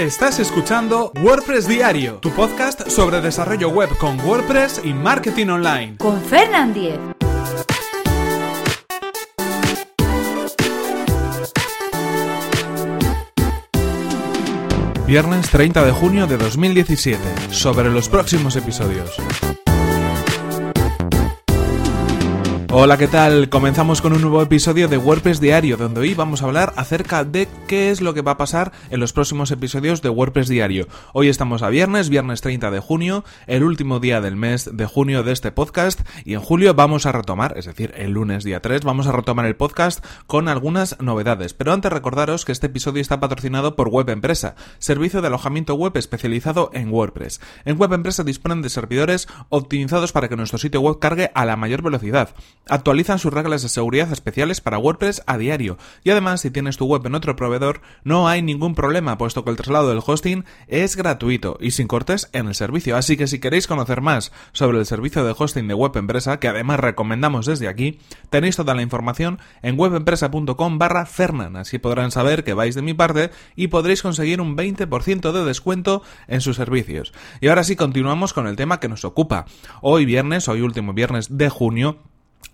Estás escuchando WordPress Diario, tu podcast sobre desarrollo web con WordPress y marketing online. Con Fernand Diez. Viernes 30 de junio de 2017. Sobre los próximos episodios. Hola, ¿qué tal? Comenzamos con un nuevo episodio de WordPress Diario, donde hoy vamos a hablar acerca de qué es lo que va a pasar en los próximos episodios de WordPress Diario. Hoy estamos a viernes, viernes 30 de junio, el último día del mes de junio de este podcast, y en julio vamos a retomar, es decir, el lunes día 3, vamos a retomar el podcast con algunas novedades. Pero antes recordaros que este episodio está patrocinado por Web Empresa, servicio de alojamiento web especializado en WordPress. En Web Empresa disponen de servidores optimizados para que nuestro sitio web cargue a la mayor velocidad actualizan sus reglas de seguridad especiales para WordPress a diario. Y además, si tienes tu web en otro proveedor, no hay ningún problema, puesto que el traslado del hosting es gratuito y sin cortes en el servicio. Así que si queréis conocer más sobre el servicio de hosting de Web Empresa, que además recomendamos desde aquí, tenéis toda la información en webempresa.com barra Fernan. Así podrán saber que vais de mi parte y podréis conseguir un 20% de descuento en sus servicios. Y ahora sí, continuamos con el tema que nos ocupa. Hoy viernes, hoy último viernes de junio,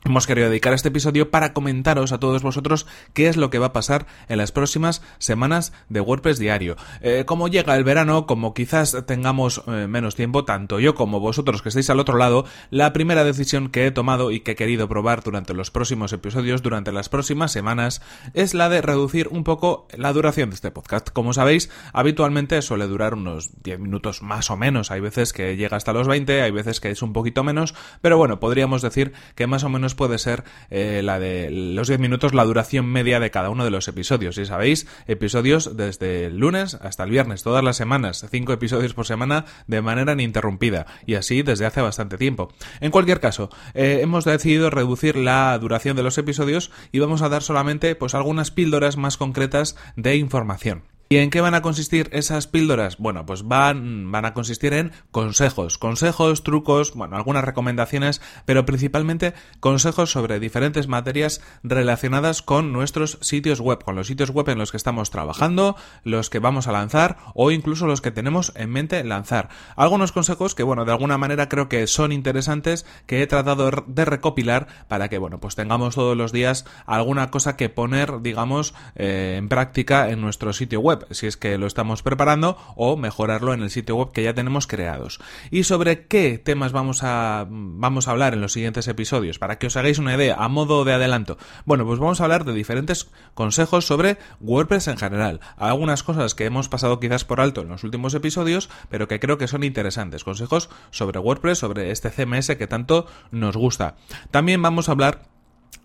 Hemos querido dedicar este episodio para comentaros a todos vosotros qué es lo que va a pasar en las próximas semanas de WordPress diario. Eh, como llega el verano, como quizás tengamos eh, menos tiempo, tanto yo como vosotros que estáis al otro lado, la primera decisión que he tomado y que he querido probar durante los próximos episodios, durante las próximas semanas, es la de reducir un poco la duración de este podcast. Como sabéis, habitualmente suele durar unos 10 minutos más o menos. Hay veces que llega hasta los 20, hay veces que es un poquito menos, pero bueno, podríamos decir que más o menos puede ser eh, la de los 10 minutos, la duración media de cada uno de los episodios. Y sabéis, episodios desde el lunes hasta el viernes, todas las semanas, 5 episodios por semana de manera ininterrumpida. Y así desde hace bastante tiempo. En cualquier caso, eh, hemos decidido reducir la duración de los episodios y vamos a dar solamente pues algunas píldoras más concretas de información. ¿Y en qué van a consistir esas píldoras? Bueno, pues van, van a consistir en consejos, consejos, trucos, bueno, algunas recomendaciones, pero principalmente consejos sobre diferentes materias relacionadas con nuestros sitios web, con los sitios web en los que estamos trabajando, los que vamos a lanzar o incluso los que tenemos en mente lanzar. Algunos consejos que, bueno, de alguna manera creo que son interesantes, que he tratado de recopilar para que, bueno, pues tengamos todos los días alguna cosa que poner, digamos, eh, en práctica en nuestro sitio web si es que lo estamos preparando, o mejorarlo en el sitio web que ya tenemos creados. ¿Y sobre qué temas vamos a, vamos a hablar en los siguientes episodios? Para que os hagáis una idea, a modo de adelanto. Bueno, pues vamos a hablar de diferentes consejos sobre WordPress en general. Algunas cosas que hemos pasado quizás por alto en los últimos episodios, pero que creo que son interesantes. Consejos sobre WordPress, sobre este CMS que tanto nos gusta. También vamos a hablar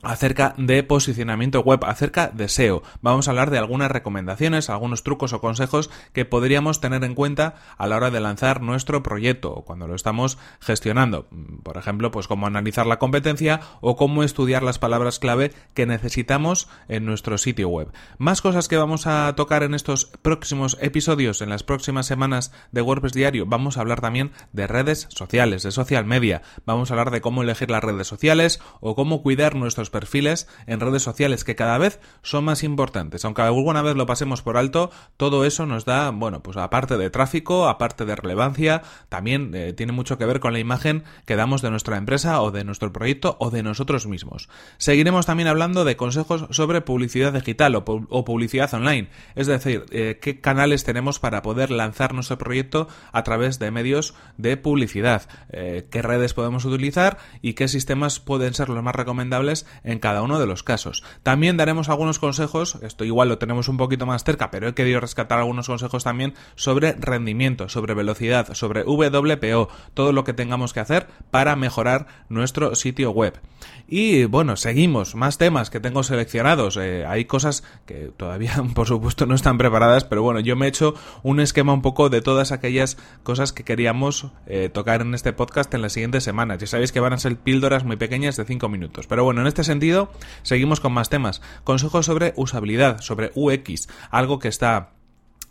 acerca de posicionamiento web, acerca de SEO. Vamos a hablar de algunas recomendaciones, algunos trucos o consejos que podríamos tener en cuenta a la hora de lanzar nuestro proyecto o cuando lo estamos gestionando. Por ejemplo, pues cómo analizar la competencia o cómo estudiar las palabras clave que necesitamos en nuestro sitio web. Más cosas que vamos a tocar en estos próximos episodios, en las próximas semanas de WordPress Diario. Vamos a hablar también de redes sociales, de social media. Vamos a hablar de cómo elegir las redes sociales o cómo cuidar nuestros perfiles en redes sociales que cada vez son más importantes. Aunque alguna vez lo pasemos por alto, todo eso nos da, bueno, pues aparte de tráfico, aparte de relevancia, también eh, tiene mucho que ver con la imagen que damos de nuestra empresa o de nuestro proyecto o de nosotros mismos. Seguiremos también hablando de consejos sobre publicidad digital o, publicidad online, es decir, eh, qué canales tenemos para poder lanzar nuestro proyecto a través de medios de publicidad, eh, qué redes podemos utilizar y qué sistemas pueden ser los más recomendables en cada uno de los casos. También daremos algunos consejos, esto igual lo tenemos un poquito más cerca, pero he querido rescatar algunos consejos también sobre rendimiento, sobre velocidad, sobre WPO, todo lo que tengamos que hacer para mejorar nuestro sitio web. Y bueno, seguimos, más temas que tengo seleccionados. Eh, hay cosas que todavía, por supuesto, no están preparadas, pero bueno, yo me he hecho un esquema un poco de todas aquellas cosas que queríamos eh, tocar en este podcast en las siguientes semanas. Ya sabéis que van a ser píldoras muy pequeñas de 5 minutos. Pero bueno, en este sentido, seguimos con más temas. Consejos sobre usabilidad, sobre UX, algo que está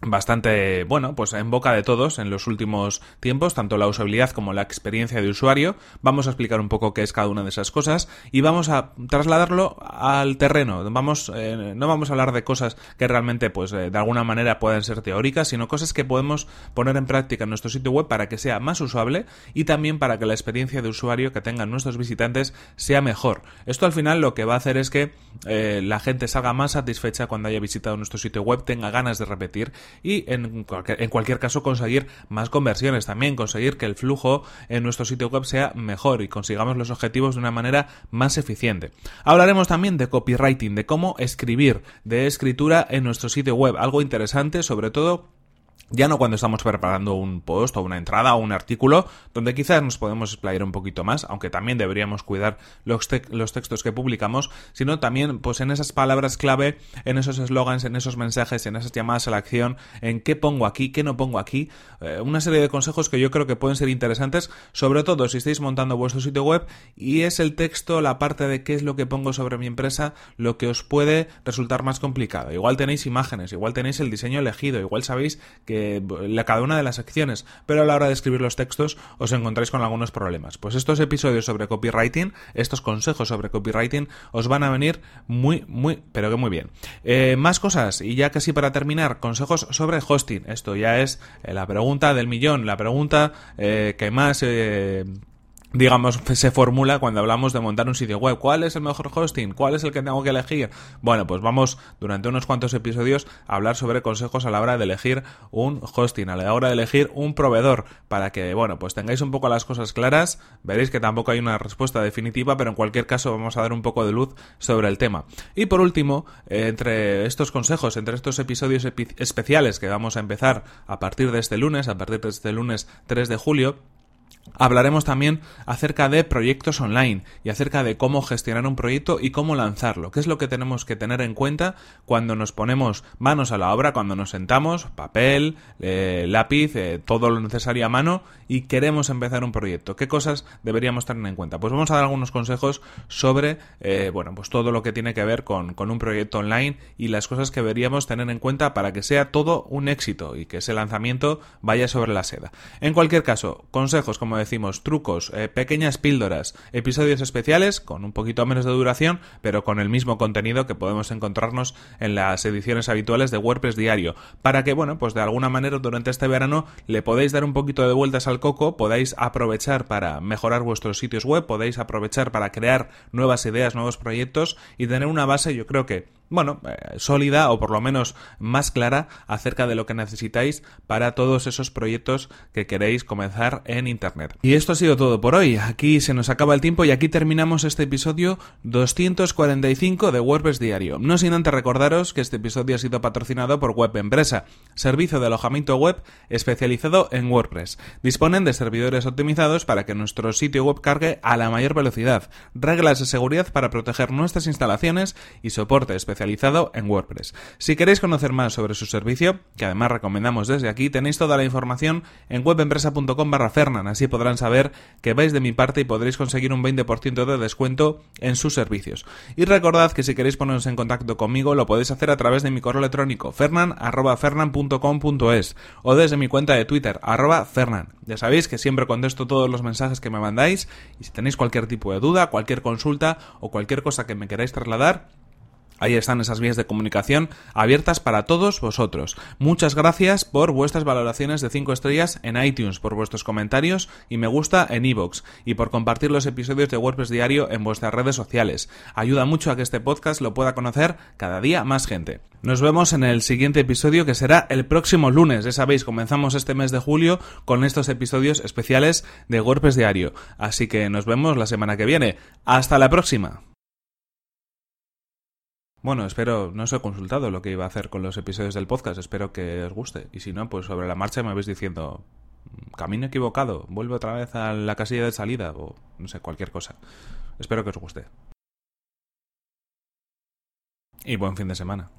bastante, bueno, pues en boca de todos en los últimos tiempos, tanto la usabilidad como la experiencia de usuario. Vamos a explicar un poco qué es cada una de esas cosas y vamos a trasladarlo al terreno. Vamos, eh, no vamos a hablar de cosas que realmente, pues, eh, de alguna manera puedan ser teóricas, sino cosas que podemos poner en práctica en nuestro sitio web para que sea más usable y también para que la experiencia de usuario que tengan nuestros visitantes sea mejor. Esto al final lo que va a hacer es que eh, la gente salga más satisfecha cuando haya visitado nuestro sitio web, tenga ganas de repetir y en cualquier, caso conseguir más conversiones también, conseguir que el flujo en nuestro sitio web sea mejor y consigamos los objetivos de una manera más eficiente. Hablaremos también de copywriting, de cómo escribir, de escritura en nuestro sitio web, algo interesante sobre todo ya no cuando estamos preparando un post o una entrada o un artículo, donde quizás nos podemos explayar un poquito más, aunque también deberíamos cuidar los, los textos que publicamos, sino también pues en esas palabras clave, en esos eslogans, en esos mensajes, en esas llamadas a la acción, en qué pongo aquí, qué no pongo aquí, eh, una serie de consejos que yo creo que pueden ser interesantes, sobre todo si estáis montando vuestro sitio web y es el texto, la parte de qué es lo que pongo sobre mi empresa, lo que os puede resultar más complicado. Igual tenéis imágenes, igual tenéis el diseño elegido, igual sabéis que la, cada una de las secciones, pero a la hora de escribir los textos os encontráis con algunos problemas. Pues estos episodios sobre copywriting, estos consejos sobre copywriting, os van a venir muy, muy, pero que muy bien. Eh, más cosas, y ya casi para terminar, consejos sobre hosting. Esto ya es eh, la pregunta del millón, la pregunta eh, que más digamos, se formula cuando hablamos de montar un sitio web. ¿Cuál es el mejor hosting? ¿Cuál es el que tengo que elegir? Bueno, pues vamos durante unos cuantos episodios a hablar sobre consejos a la hora de elegir un hosting, a la hora de elegir un proveedor, para que, bueno, pues tengáis un poco las cosas claras. Veréis que tampoco hay una respuesta definitiva, pero en cualquier caso vamos a dar un poco de luz sobre el tema. Y por último, entre estos consejos, entre estos episodios especiales que vamos a empezar a partir de este lunes, a partir de este lunes 3 de julio, Hablaremos también acerca de proyectos online y acerca de cómo gestionar un proyecto y cómo lanzarlo. ¿Qué es lo que tenemos que tener en cuenta cuando nos ponemos manos a la obra, cuando nos sentamos, papel, eh, lápiz, eh, todo lo necesario a mano y queremos empezar un proyecto? ¿Qué cosas deberíamos tener en cuenta? Pues vamos a dar algunos consejos sobre, eh, bueno, pues todo lo que tiene que ver con, con un proyecto online y las cosas que deberíamos tener en cuenta para que sea todo un éxito y que ese lanzamiento vaya sobre la seda. En cualquier caso, consejos como decimos, trucos, eh, pequeñas píldoras, episodios especiales con un poquito menos de duración, pero con el mismo contenido que podemos encontrarnos en las ediciones habituales de WordPress diario, para que, bueno, pues de alguna manera durante este verano le podéis dar un poquito de vueltas al coco, podáis aprovechar para mejorar vuestros sitios web, podéis aprovechar para crear nuevas ideas, nuevos proyectos y tener una base, yo creo que bueno, eh, sólida o por lo menos más clara acerca de lo que necesitáis para todos esos proyectos que queréis comenzar en Internet. Y esto ha sido todo por hoy. Aquí se nos acaba el tiempo y aquí terminamos este episodio 245 de WordPress Diario. No sin antes recordaros que este episodio ha sido patrocinado por Web Empresa, servicio de alojamiento web especializado en WordPress. Disponen de servidores optimizados para que nuestro sitio web cargue a la mayor velocidad, reglas de seguridad para proteger nuestras instalaciones y soporte especial especializado en WordPress. Si queréis conocer más sobre su servicio, que además recomendamos desde aquí, tenéis toda la información en webempresa.com barra Fernan, así podrán saber que vais de mi parte y podréis conseguir un 20% de descuento en sus servicios. Y recordad que si queréis poneros en contacto conmigo lo podéis hacer a través de mi correo electrónico fernan.fernan.com.es o desde mi cuenta de Twitter arroba fernan. Ya sabéis que siempre contesto todos los mensajes que me mandáis y si tenéis cualquier tipo de duda, cualquier consulta o cualquier cosa que me queráis trasladar, Ahí están esas vías de comunicación abiertas para todos vosotros. Muchas gracias por vuestras valoraciones de 5 estrellas en iTunes, por vuestros comentarios y me gusta en iVoox y por compartir los episodios de WordPress Diario en vuestras redes sociales. Ayuda mucho a que este podcast lo pueda conocer cada día más gente. Nos vemos en el siguiente episodio que será el próximo lunes. Ya sabéis, comenzamos este mes de julio con estos episodios especiales de WordPress Diario. Así que nos vemos la semana que viene. Hasta la próxima. Bueno, espero, no os he consultado lo que iba a hacer con los episodios del podcast, espero que os guste. Y si no, pues sobre la marcha me vais diciendo, camino equivocado, vuelve otra vez a la casilla de salida o no sé, cualquier cosa. Espero que os guste. Y buen fin de semana.